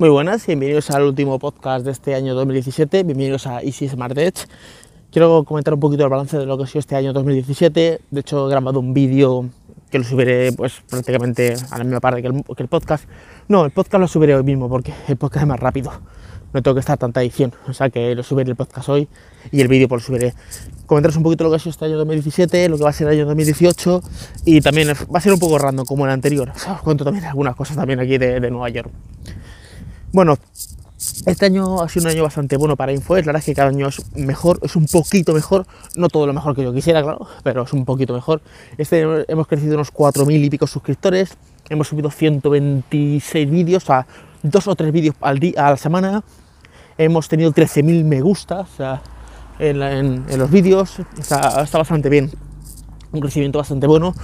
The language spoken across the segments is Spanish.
Muy buenas, bienvenidos al último podcast de este año 2017, bienvenidos a Easy Smart Edge. Quiero comentar un poquito el balance de lo que ha sido este año 2017. De hecho, he grabado un vídeo que lo subiré pues prácticamente a la misma parte que el, que el podcast. No, el podcast lo subiré hoy mismo porque el podcast es más rápido no tengo que estar tanta edición, o sea que lo subiré el podcast hoy y el vídeo por lo subiré. Comentaros un poquito lo que ha sido este año 2017, lo que va a ser el año 2018 y también va a ser un poco random como el anterior, o sea, os cuento también algunas cosas también aquí de, de Nueva York. Bueno, este año ha sido un año bastante bueno para InfoES, la verdad es que cada año es mejor, es un poquito mejor, no todo lo mejor que yo quisiera, claro, pero es un poquito mejor. Este año hemos crecido unos 4.000 y pico suscriptores, hemos subido 126 vídeos, o sea, dos o tres vídeos al día, a la semana, hemos tenido 13.000 me gusta en, los vídeos, está, bastante bien, un crecimiento bastante bueno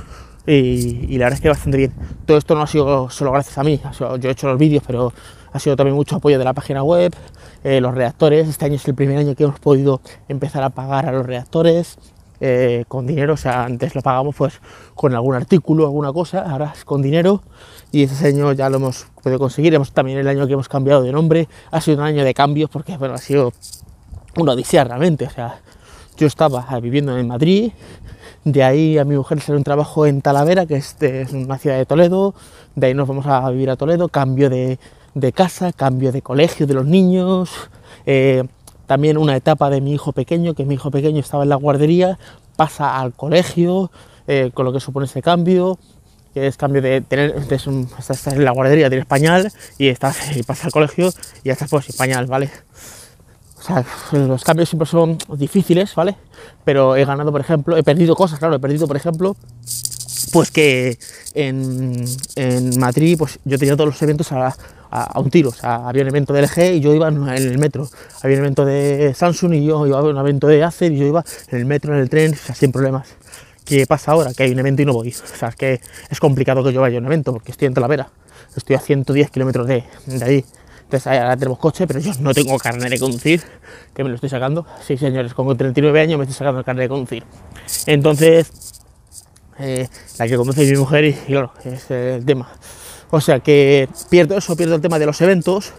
y, la verdad es que bastante bien. Todo esto no ha sido solo gracias a mí, yo he hecho los vídeos, pero ha sido también mucho apoyo de la página web, eh, los reactores, este año es el primer año que hemos podido empezar a pagar a los reactores, eh, con dinero, o sea, antes lo pagamos pues con algún artículo, alguna cosa, ahora es con dinero. Y ese año ya lo hemos podido conseguir. Hemos, también el año que hemos cambiado de nombre. Ha sido un año de cambios porque bueno, ha sido una odisea realmente, o sea, yo estaba viviendo en Madrid, de ahí a mi mujer salió un trabajo en Talavera, que es, es, una ciudad de Toledo, de ahí nos vamos a vivir a Toledo, cambio de, de casa, cambio de colegio de los niños, eh, también una etapa de mi hijo pequeño, que mi hijo pequeño estaba en la guardería, pasa al colegio, eh, con lo que supone ese cambio, que es cambio de tener, estás en la guardería, tienes pañal y estás y pasa al colegio y ya estás pues sin pañal, ¿vale? O sea, los cambios siempre son difíciles, ¿vale? Pero he ganado, por ejemplo, he perdido cosas, claro, he perdido, por ejemplo, pues que en, en Madrid, pues yo tenía todos los eventos a, a, un tiro. O sea, había un evento de LG y yo iba en el metro. Había un evento de Samsung y yo iba a un evento de Acer y yo iba en el metro, en el tren, sin problemas. ¿Qué pasa ahora? Que hay un evento y no voy. O sea, es que es complicado que yo vaya a un evento porque estoy en Talavera. Estoy a 110 kilómetros de, de ahí. Entonces ahora tenemos coche, pero yo no tengo carne de conducir, que me lo estoy sacando. Sí, señores, con 39 años me estoy sacando el carne de conducir. Entonces, eh, la que conduce mi mujer y, y claro, es el tema. O sea que pierdo eso, pierdo el tema de los eventos,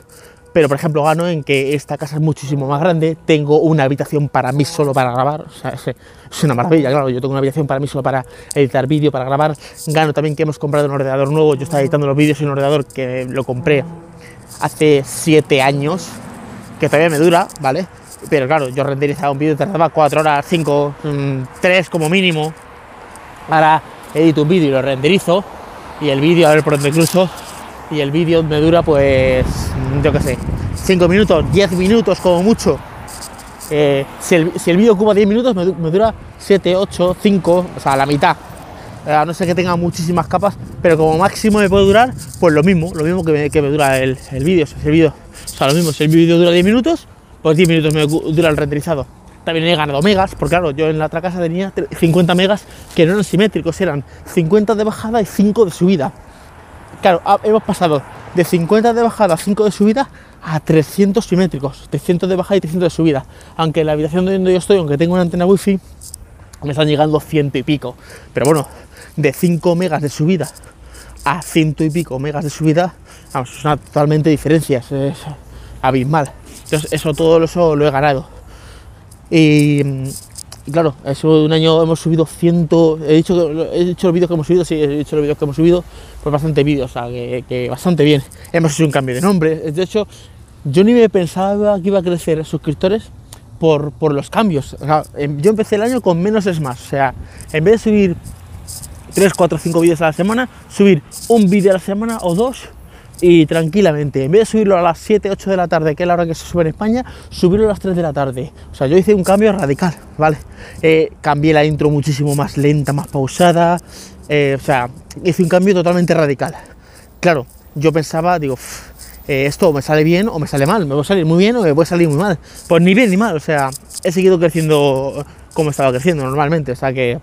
pero por ejemplo gano en que esta casa es muchísimo más grande, tengo una habitación para mí solo para grabar, o sea, es, una maravilla, claro, yo tengo una habitación para mí solo para editar vídeo, para grabar, gano también que hemos comprado un ordenador nuevo, yo estaba editando los vídeos en un ordenador que lo compré hace 7 años, que todavía me dura, ¿vale? Pero claro, yo renderizaba un vídeo tardaba 4 horas, 5, 3 mm, como mínimo, ahora edito un vídeo y lo renderizo, y el vídeo, a ver por dónde cruzo, y el vídeo me dura pues, yo qué sé, 5 minutos, 10 minutos como mucho. Eh, si el, si el vídeo ocupa 10 minutos, me, dura 7, 8, 5, o sea, la mitad. A no ser que tenga muchísimas capas, pero como máximo me puede durar, pues lo mismo, lo mismo que me, que me dura el, el vídeo. Sea, el vídeo, o sea, lo mismo, si el vídeo dura 10 minutos, pues 10 minutos me dura el renderizado. También he ganado megas, porque claro, yo en la otra casa tenía 50 megas que no eran simétricos, eran 50 de bajada y 5 de subida. Claro, hemos pasado de 50 de bajada a 5 de subida a 300 simétricos, 300 de bajada y 300 de subida. Aunque en la habitación donde yo estoy, aunque tengo una antena wifi, me están llegando ciento y pico. Pero bueno, de 5 megas de subida a ciento y pico megas de subida, vamos, es una totalmente diferencia, es, abismal. Entonces, eso todo eso lo he ganado. Y, claro, eso un año hemos subido ciento. He dicho, he dicho los vídeos que hemos subido, sí, he dicho los vídeos que hemos subido, pues bastante vídeos, o sea, que, bastante bien. Hemos hecho un cambio de nombre. De hecho, yo ni me pensaba que iba a crecer suscriptores por, por los cambios. Em, yo empecé el año con menos es más. O sea, en vez de subir 3, 4, 5 vídeos a la semana, subir un vídeo a la semana o dos y tranquilamente, en vez de subirlo a las 7, 8 de la tarde, que es la hora que se sube en España, subirlo a las 3 de la tarde. O sea, yo hice un cambio radical, ¿vale? Eh, cambié la intro muchísimo más lenta, más pausada, eh, o sea, hice un cambio totalmente radical. Claro, yo pensaba, digo, eh, esto me sale bien o me sale mal, me va a salir muy bien o me puede salir muy mal. Pues ni bien ni mal, o sea, he seguido creciendo como estaba creciendo normalmente, o sea que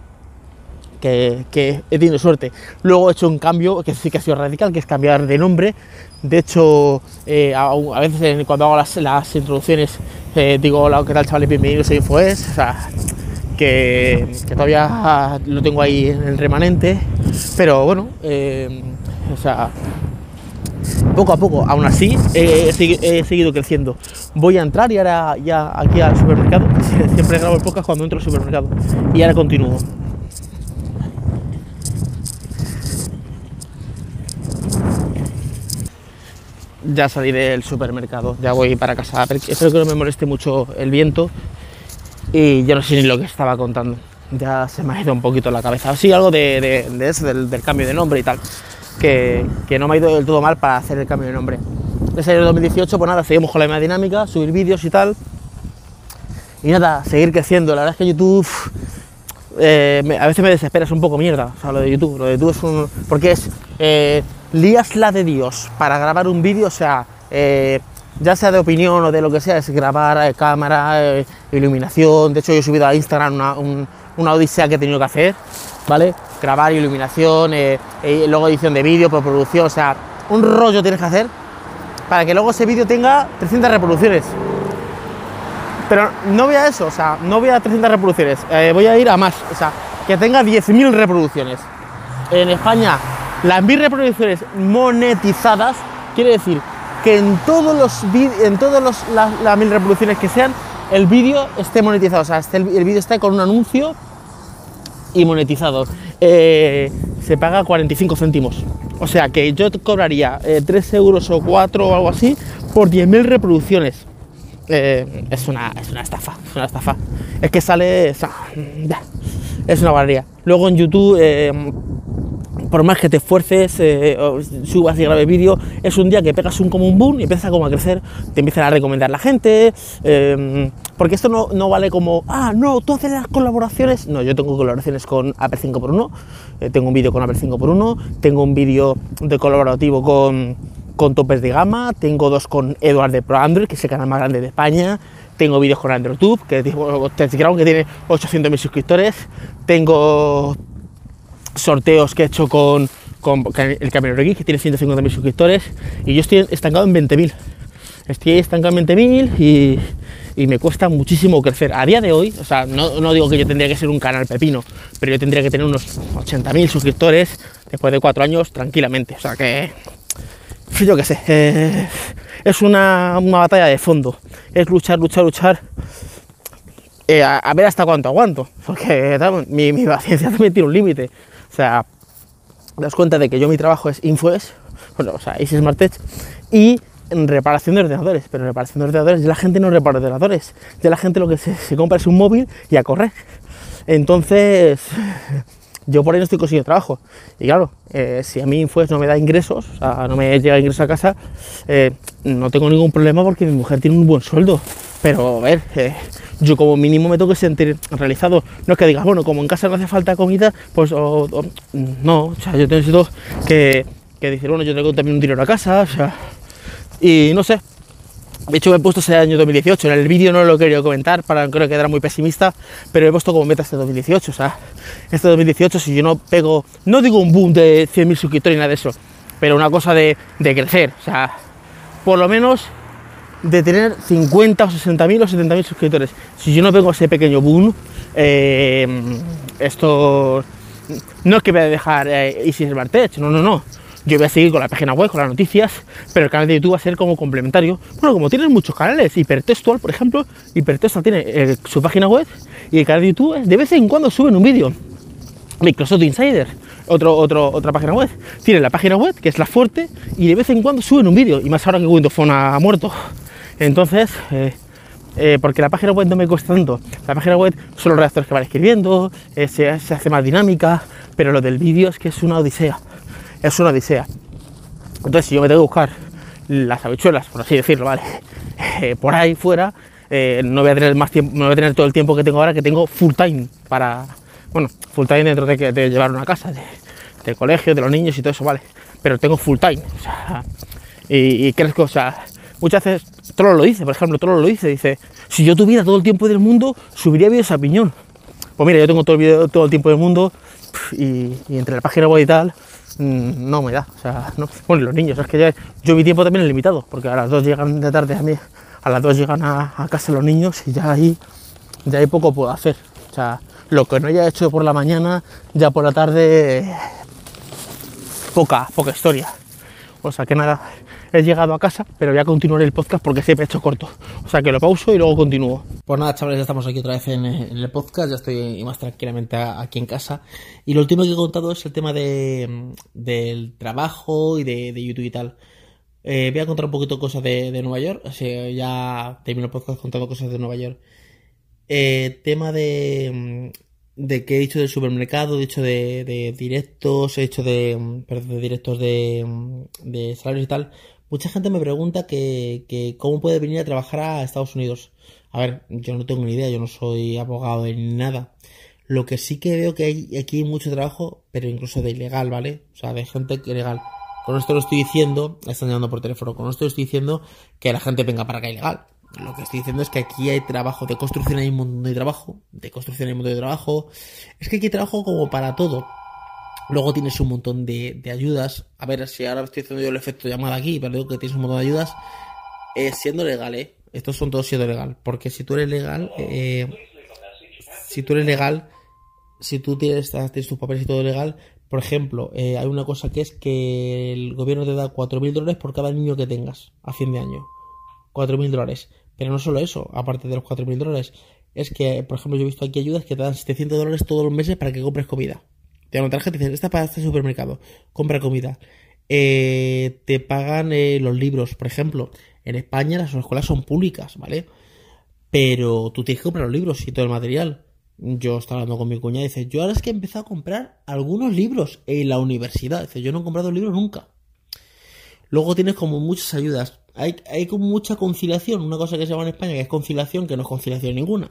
que, he tenido suerte. Luego he hecho un cambio que sí que ha sido radical, que es cambiar de nombre. De hecho, eh, a, veces cuando hago las, introducciones eh, digo, hola, ¿qué tal chavales? Bienvenidos a InfoES. Que, todavía lo tengo ahí en el remanente. Pero bueno, eh, o sea, poco a poco, aún así he, seguido creciendo. Voy a entrar y ahora ya aquí al supermercado, siempre grabo el podcast cuando entro al supermercado, y ahora continúo. Ya salí del supermercado, ya voy para casa. Espero que no me moleste mucho el viento y yo no sé ni lo que estaba contando. Ya se me ha ido un poquito la cabeza. Sí, algo de, eso, del, cambio de nombre y tal. Que, no me ha ido del todo mal para hacer el cambio de nombre. Desde el 2018, pues nada, seguimos con la misma dinámica, subir vídeos y tal. Y nada, seguir creciendo. La verdad es que YouTube eh, a veces me desesperas un poco mierda, o sea, lo de YouTube. Lo de YouTube es un. porque es. Eh, lías la de Dios para grabar un vídeo, o sea, eh, ya sea de opinión o de lo que sea, es grabar cámara, iluminación. De hecho, yo he subido a Instagram una, odisea que he tenido que hacer, ¿vale? Grabar iluminación, luego edición de vídeo, producción, o sea, un rollo tienes que hacer para que luego ese vídeo tenga 300 reproducciones. Pero no voy a eso, o sea, no voy a 300 reproducciones, eh, voy a ir a más, o sea, que tenga 10.000 reproducciones. En España, las 1.000 reproducciones monetizadas quiere decir que en todos los en todos las, 1.000 reproducciones que sean, el vídeo esté monetizado, o sea, el, vídeo está con un anuncio y monetizado. Eh, se paga 45 céntimos. O sea que yo cobraría 3 eh, euros o 4 o algo así por 10.000 reproducciones. Eh, es, una, es una estafa, es una estafa. Es que sale, es una barbaridad. Luego en YouTube, por más que te esfuerces, eh, subas y grabes vídeo, es un día que pegas un como boom y empieza como a crecer, te empiezan a recomendar la gente, porque esto no, no, vale como, ah, no, tú haces las colaboraciones. No, yo tengo colaboraciones con Apple 5x1, tengo un vídeo con Apple 5x1, tengo un vídeo de colaborativo con con topes de gama, tengo dos con Eduard de Pro Android, que es el canal más grande de España, tengo vídeos con AndroidTube, que es que tiene 800.000 suscriptores, tengo sorteos que he hecho con, con el Camino Geek, que tiene 150.000 suscriptores, y yo estoy estancado en 20.000. Estoy estancado en 20.000 y, y, me cuesta muchísimo crecer. A día de hoy, o sea, no, no, digo que yo tendría que ser un canal pepino, pero yo tendría que tener unos 80.000 suscriptores después de cuatro años tranquilamente. O sea que yo qué sé, eh, es una, batalla de fondo, es luchar, luchar, luchar, eh, a, ver hasta cuánto aguanto, porque mi, paciencia también tiene un límite, o sea, das cuenta de que yo mi trabajo es Infoes, bueno, o sea, Easy Smart Tech, y reparación de ordenadores, pero reparación de ordenadores ya la gente no repara ordenadores, ya la gente lo que se, se compra es un móvil y a correr, entonces yo por ahí no estoy consiguiendo trabajo. Y claro, eh, si a mí Infues no me da ingresos, o sea, no me llega ingresos a casa, eh, no tengo ningún problema porque mi mujer tiene un buen sueldo. Pero a ver, eh, yo como mínimo me tengo que sentir realizado. No es que digas, bueno, como en casa no hace falta comida, pues no, o sea, yo necesito que, que decir, bueno, yo tengo también un dinero a casa, o sea, y no sé, de hecho, me he puesto ese año 2018. En el vídeo no lo quería comentar para no creo que era muy pesimista, pero he puesto como meta este 2018. O sea, este 2018, si yo no pego, no digo un boom de 100.000 suscriptores ni nada de eso, pero una cosa de, crecer. O sea, por lo menos de tener 50 o 60.000 o 70.000 suscriptores. Si yo no pego ese pequeño boom, eh, esto no es que voy a dejar eh, Easy Smart Tech, no, no, no yo voy a seguir con la página web, con las noticias, pero el canal de YouTube va a ser como complementario. Bueno, como tienen muchos canales, Hipertextual, por ejemplo, Hipertextual tiene eh, su página web y el canal de YouTube de vez en cuando suben un vídeo. Microsoft Insider, otro, otro, otra página web, tiene la página web, que es la fuerte, y de vez en cuando suben un vídeo, y más ahora que Windows Phone ha muerto. Entonces, eh, eh, porque la página web no me cuesta tanto. La página web son los redactores que van escribiendo, se, se, hace más dinámica, pero lo del vídeo es que es una odisea es una odisea. Entonces, si yo me tengo que buscar las habichuelas, por así decirlo, ¿vale? Eh, por ahí fuera, eh, no voy a tener más tiempo, no voy a tener todo el tiempo que tengo ahora, que tengo full time para, bueno, full time dentro de, de llevar una casa, de, colegio, de los niños y todo eso, ¿vale? Pero tengo full time, y, o sea, muchas veces Trollo lo dice, por ejemplo, Trollo lo dice, dice, si yo tuviera todo el tiempo del mundo, subiría vídeos a piñón. Pues mira, yo tengo todo el, todo el tiempo del mundo y, y entre la página web y tal, no me da. O sea, no. Bueno, los niños, es que ya, yo mi tiempo también es limitado, porque a las dos llegan de tarde a mí, a las dos llegan a, casa los niños y ya ahí, ya hay poco puedo hacer. O sea, lo que no haya hecho por la mañana, ya por la tarde, poca, poca historia. O sea que nada, he llegado a casa, pero voy a continuar el podcast porque se me ha hecho corto. O sea que lo pauso y luego continúo. Pues nada, chavales, ya estamos aquí otra vez en, el podcast, ya estoy más tranquilamente aquí en casa. Y lo último que he contado es el tema de, del trabajo y de, YouTube y tal. Eh, voy a contar un poquito cosas de, Nueva York, así ya termino el podcast contando cosas de Nueva York. Eh, tema de, de que he dicho del supermercado, he dicho de, directos, he dicho de, de directos de, de salarios y tal, mucha gente me pregunta que, cómo puede venir a trabajar a Estados Unidos. A ver, yo no tengo ni idea, yo no soy abogado ni nada. Lo que sí que veo que hay aquí hay mucho trabajo, pero incluso de ilegal, ¿vale? O sea, de gente ilegal. Con esto lo estoy diciendo, están llamando por teléfono, con esto lo estoy diciendo que la gente venga para acá ilegal. Lo que estoy diciendo es que aquí hay trabajo de construcción, hay un montón de trabajo, de construcción hay un montón de trabajo. Es que aquí hay trabajo como para todo. Luego tienes un montón de, ayudas. A ver, si ahora estoy haciendo yo el efecto llamada aquí, pero digo que tienes un montón de ayudas. Eh, siendo legal, ¿eh? Estos son todos siendo legal. Porque si tú eres legal, eh, si tú eres legal, si tú tienes, tienes tus papeles y todo legal, por ejemplo, eh, hay una cosa que es que el gobierno te da 4.000 dólares por cada niño que tengas a fin de año. 4.000 dólares. Pero no solo eso, aparte de los 4.000 dólares, es que, por ejemplo, yo he visto aquí ayudas que te dan 700 dólares todos los meses para que compres comida. Te otra gente y dicen, esta para este supermercado, compra comida. Eh, te pagan eh, los libros, por ejemplo. En España las escuelas son públicas, ¿vale? Pero tú tienes que comprar los libros y todo el material. Yo estaba hablando con mi cuñada y dice, yo ahora es que he empezado a comprar algunos libros en la universidad. Dice, yo no he comprado libros nunca. Luego tienes como muchas ayudas hay, hay mucha conciliación, una cosa que se llama en España que es conciliación, que no es conciliación ninguna.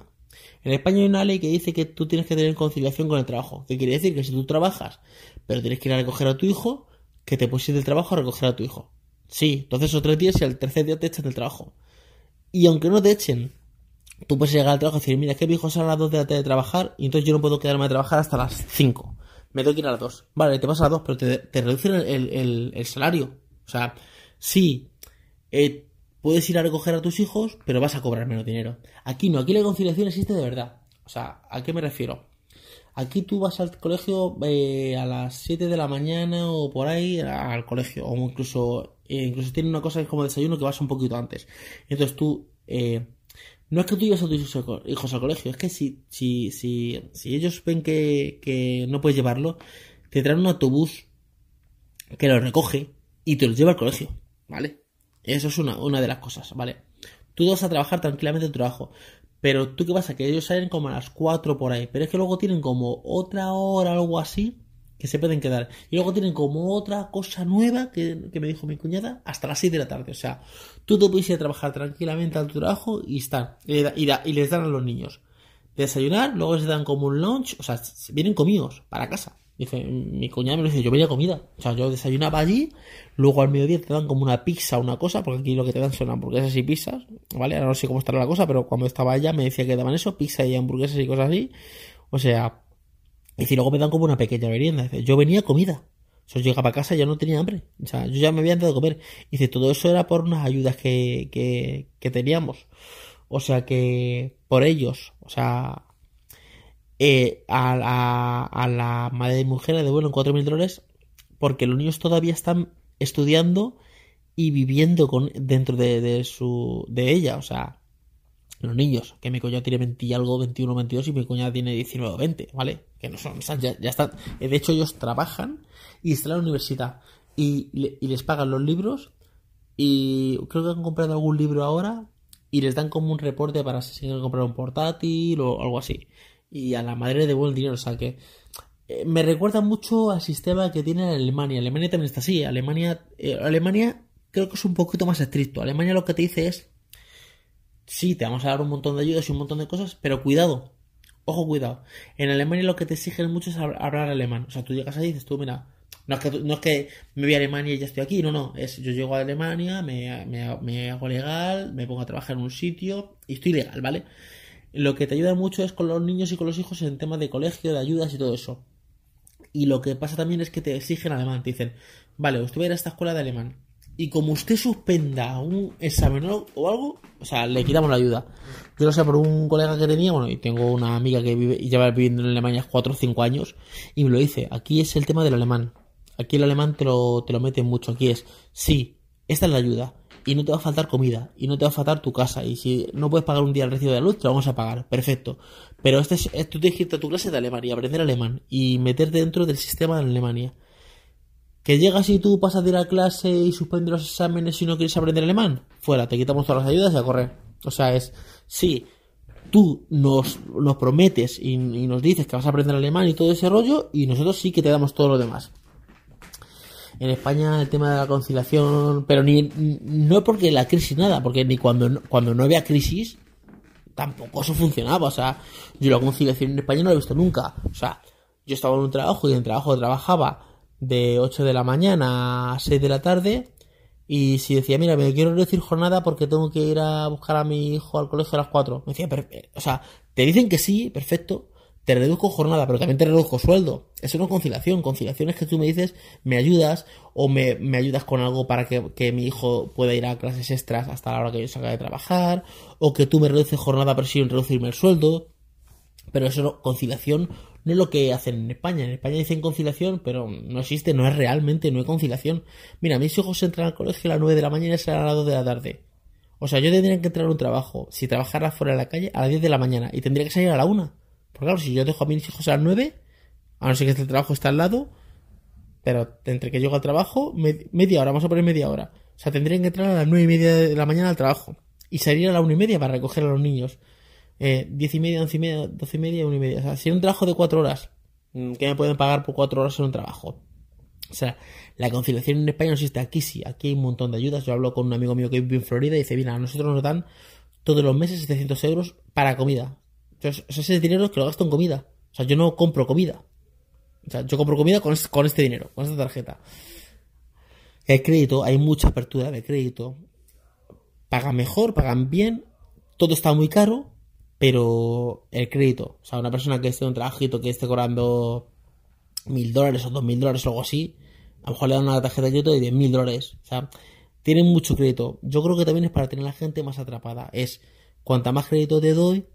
En España hay una ley que dice que tú tienes que tener conciliación con el trabajo. ¿Qué quiere decir? Que si tú trabajas, pero tienes que ir a recoger a tu hijo, que te puedes ir del trabajo a recoger a tu hijo. Sí, entonces esos tres días y al tercer día te echan del trabajo. Y aunque no te echen, tú puedes llegar al trabajo y decir, mira, que mi hijo sale a las 2 de la tarde de trabajar y entonces yo no puedo quedarme a trabajar hasta las 5. Me tengo que ir a las 2. Vale, te vas a las 2, pero te, reducen el, el, el salario. O sea, sí, eh, puedes ir a recoger a tus hijos, pero vas a cobrar menos dinero. Aquí no, aquí la conciliación existe de verdad. O sea, ¿a qué me refiero? Aquí tú vas al colegio eh, a las 7 de la mañana o por ahí al colegio, o incluso, eh, incluso tiene una cosa que es como desayuno que vas un poquito antes. Entonces tú, no es que tú lleves a tus hijos al colegio, es que si, si, si, si ellos ven que, que no puedes llevarlo, te traen un autobús que lo recoge y te los lleva al colegio, ¿vale? Eso es una, una de las cosas, ¿vale? Tú vas a trabajar tranquilamente en tu trabajo. Pero tú qué pasa, que ellos salen como a las 4 por ahí. Pero es que luego tienen como otra hora o algo así que se pueden quedar. Y luego tienen como otra cosa nueva que, me dijo mi cuñada hasta las 6 de la tarde. O sea, tú te puedes ir a trabajar tranquilamente a tu trabajo y están. Y, y les dan a los niños. desayunar, luego les dan como un lunch. O sea, vienen comidos para casa. Dice, mi cuñada me dice, yo venía comida. O sea, yo desayunaba allí, luego al mediodía te dan como una pizza, una cosa, porque aquí lo que te dan son hamburguesas y pizzas, ¿vale? Ahora no sé cómo estará la cosa, pero cuando estaba allá me decía que daban eso, pizza y hamburguesas y cosas así. O sea, y si luego me dan como una pequeña merienda. Yo venía comida. O sea, yo llegaba a casa y ya no tenía hambre. O sea, yo ya me había dado de comer. Dice, todo eso era por unas ayudas que, que teníamos. O sea que, por ellos, o sea, eh, a, la, a, la, madre de mujer le devuelven 4.000 dólares porque los niños todavía están estudiando y viviendo con, dentro de, su de ella, o sea, los niños, que mi cuñado tiene 20 y algo, 21, 22 y mi cuñada tiene 19 o 20, ¿vale? Que no son, ya, ya están, de hecho ellos trabajan y están en la universidad y, y les pagan los libros y creo que han comprado algún libro ahora y les dan como un reporte para si quieren comprar un portátil o algo así y a la madre de buen dinero. O sea que eh, me recuerda mucho al sistema que tiene Alemania. Alemania también está así. Alemania, eh, Alemania creo que es un poquito más estricto. Alemania lo que te dice es, sí, te vamos a dar un montón de ayudas y un montón de cosas, pero cuidado. Ojo, cuidado. En Alemania lo que te exigen mucho es hablar alemán. O sea, tú llegas ahí y dices tú, mira, no es, que, no es que me voy a Alemania y ya estoy aquí, no, no. Es yo llego a Alemania, me, me, hago legal, me pongo a trabajar en un sitio y estoy legal, ¿vale? Lo que te ayuda mucho es con los niños y con los hijos en temas de colegio, de ayudas y todo eso. Y lo que pasa también es que te exigen alemán. Te dicen, vale, usted va a ir a esta escuela de alemán. Y como usted suspenda un examen o algo, o sea, le quitamos la ayuda. Yo lo sé por un colega que tenía, bueno, y tengo una amiga que vive y lleva viviendo en Alemania 4 o 5 años, y me lo dice, aquí es el tema del alemán. Aquí el alemán te lo, te lo meten mucho. Aquí es, sí, esta es la ayuda. Y no te va a faltar comida, y no te va a faltar tu casa. Y si no puedes pagar un día el recibo de la luz, te lo vamos a pagar. Perfecto. Pero este es, tú tienes que irte a tu clase de Alemania, aprender alemán y meterte dentro del sistema de Alemania. Que llegas y tú pasas de ir a clase y suspendes los exámenes y no quieres aprender alemán, fuera, te quitamos todas las ayudas y a correr. O sea, es, sí, tú nos, prometes y, y, nos dices que vas a aprender alemán y todo ese rollo, y nosotros sí que te damos todo lo demás. En España el tema de la conciliación, pero ni no porque la crisis nada, porque ni cuando, cuando no había crisis tampoco eso funcionaba. O sea, yo la conciliación en España no la he visto nunca. O sea, yo estaba en un trabajo y en el trabajo trabajaba de 8 de la mañana a 6 de la tarde. Y si decía, mira, me quiero reducir jornada porque tengo que ir a buscar a mi hijo al colegio a las 4. Me decía, o sea, te dicen que sí, perfecto, te reduzco jornada, pero también te reduzco sueldo. Eso no es conciliación. Conciliación es que tú me dices, me ayudas o me, me ayudas con algo para que, que, mi hijo pueda ir a clases extras hasta la hora que yo salga de trabajar, o que tú me reduces jornada pero sin reducirme el sueldo. Pero eso no, conciliación no es lo que hacen en España. En España dicen conciliación, pero no existe, no es realmente, no hay conciliación. Mira, mis hijos entran al colegio a las 9 de la mañana y salen a las 2 de la tarde. O sea, yo tendría que entrar a un trabajo, si trabajara fuera de la calle, a las 10 de la mañana y tendría que salir a la 1. Porque claro, si yo dejo a mis hijos a las 9, a no ser que este trabajo está al lado, pero entre que llego al trabajo, media hora, vamos a poner media hora. O sea, tendrían que entrar a las 9 y media de la mañana al trabajo y salir a la 1 y media para recoger a los niños eh, 10 y media, 11 y media, 12 y media, 1 y media. O sea, si un trabajo de 4 horas, mm, ¿qué me pueden pagar por 4 horas en un trabajo? O sea, la conciliación en España no existe. Aquí sí, aquí hay un montón de ayudas. Yo hablo con un amigo mío que vive en Florida y dice, mira, a nosotros nos dan todos los meses 700 euros para comida. Entonces, ese dinero que lo gasto en comida. O sea, yo no compro comida. O sea, yo compro comida con, con este dinero, con esta tarjeta. El crédito, hay mucha apertura de crédito. Pagan mejor, pagan bien. Todo está muy caro pero el crédito, o sea, una persona que esté en un trabajito que esté cobrando mil dólares o dos mil dólares o algo así, a lo mejor le dan una tarjeta de crédito de diez mil dólares, o sea, tienen mucho crédito. Yo creo que también es para tener a la gente más atrapada. Es cuanta más crédito te doy,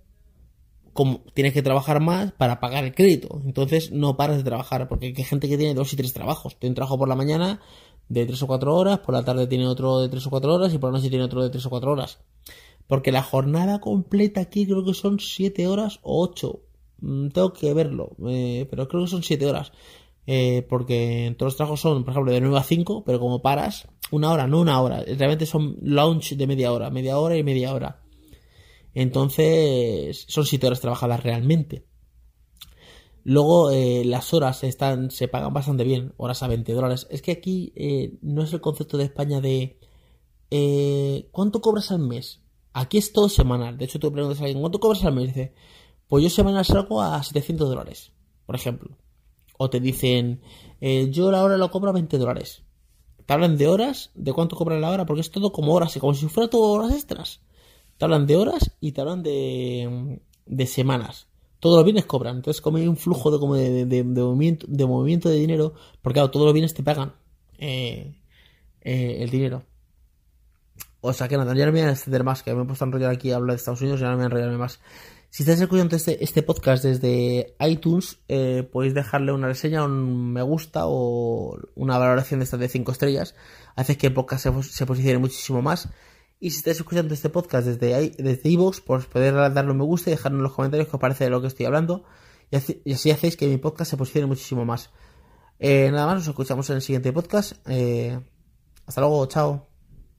como tienes que trabajar más para pagar el crédito. Entonces no paras de trabajar, porque hay gente que tiene dos y tres trabajos. Tiene un trabajo por la mañana de tres o cuatro horas, por la tarde tiene otro de tres o cuatro horas y por la noche tiene otro de tres o cuatro horas. Porque la jornada completa aquí creo que son 7 horas o 8. Mm, tengo que verlo, eh, pero creo que son 7 horas. Eh, porque todos los trabajos son, por ejemplo, de 9 a 5, pero como paras, una hora, no una hora. Realmente son launch de media hora, media hora y media hora. Entonces, son 7 horas trabajadas realmente. Luego, eh, las horas están, se pagan bastante bien, horas a 20 dólares. Es que aquí no es el concepto de España de ¿cuánto cobras al mes? Aquí es todo semanal. De hecho, tú preguntas a alguien, ¿cuánto cobras al mes? Dice, pues yo semanal salgo a 700 dólares, por ejemplo. O te dicen, eh, yo la hora lo cobro a 20 dólares. Te hablan de horas, de cuánto cobran la hora, porque es todo como horas, como si fuera todo horas extras. Te hablan de horas y te hablan de, de semanas. Todos los bienes cobran. Entonces, como hay un flujo de, como de, movimiento, de movimiento de dinero, porque claro, todos los bienes te pagan eh, eh, el dinero. O sea que nada, ya no me voy a extender más, que me he puesto a enrollar aquí a hablar de Estados Unidos, ya no me voy a enrollarme más. Si estáis escuchando este, este podcast desde iTunes, eh, podéis dejarle una reseña, un me gusta o una valoración de estas de 5 estrellas. Hace que el podcast se, posicione muchísimo más. Y si estáis escuchando este podcast desde desde iVoox, pues podéis darle un me gusta y dejarme en los comentarios qué os parece de lo que estoy hablando. Y así, hacéis que mi podcast se posicione muchísimo más. Eh, nada más, nos escuchamos en el siguiente podcast. Eh, hasta luego, chao.